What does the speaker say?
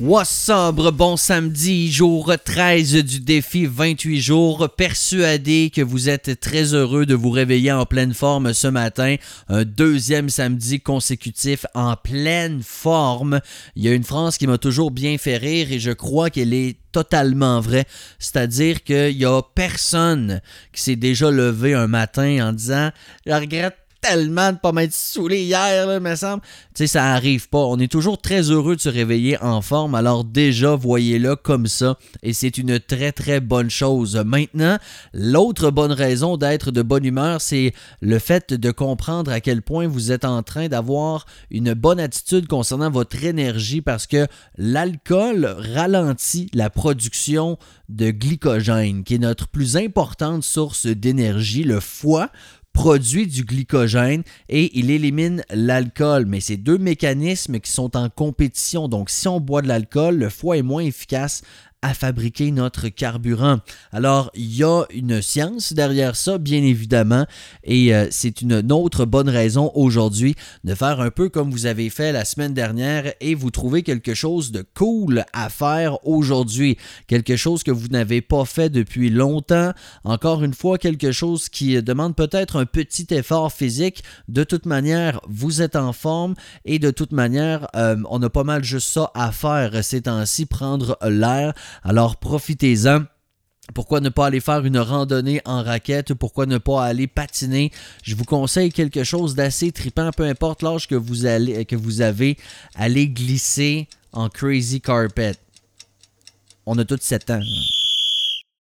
What's Bon samedi, jour 13 du défi 28 jours. Persuadé que vous êtes très heureux de vous réveiller en pleine forme ce matin. Un deuxième samedi consécutif en pleine forme. Il y a une phrase qui m'a toujours bien fait rire et je crois qu'elle est totalement vraie. C'est-à-dire qu'il y a personne qui s'est déjà levé un matin en disant Je regrette tellement de pas m'être saoulé hier, là, me semble. Tu sais, ça arrive pas. On est toujours très heureux de se réveiller en forme. Alors déjà, voyez-le comme ça. Et c'est une très, très bonne chose. Maintenant, l'autre bonne raison d'être de bonne humeur, c'est le fait de comprendre à quel point vous êtes en train d'avoir une bonne attitude concernant votre énergie parce que l'alcool ralentit la production de glycogène, qui est notre plus importante source d'énergie. Le foie produit du glycogène et il élimine l'alcool. Mais ces deux mécanismes qui sont en compétition. Donc, si on boit de l'alcool, le foie est moins efficace à fabriquer notre carburant. Alors, il y a une science derrière ça, bien évidemment, et euh, c'est une autre bonne raison aujourd'hui de faire un peu comme vous avez fait la semaine dernière et vous trouver quelque chose de cool à faire aujourd'hui, quelque chose que vous n'avez pas fait depuis longtemps, encore une fois, quelque chose qui demande peut-être un petit effort physique. De toute manière, vous êtes en forme et de toute manière, euh, on a pas mal juste ça à faire ces temps-ci, prendre l'air alors profitez-en. Pourquoi ne pas aller faire une randonnée en raquette? Pourquoi ne pas aller patiner? Je vous conseille quelque chose d'assez tripant, peu importe l'âge que vous, que vous avez. Allez glisser en crazy carpet. On a tous 7 ans.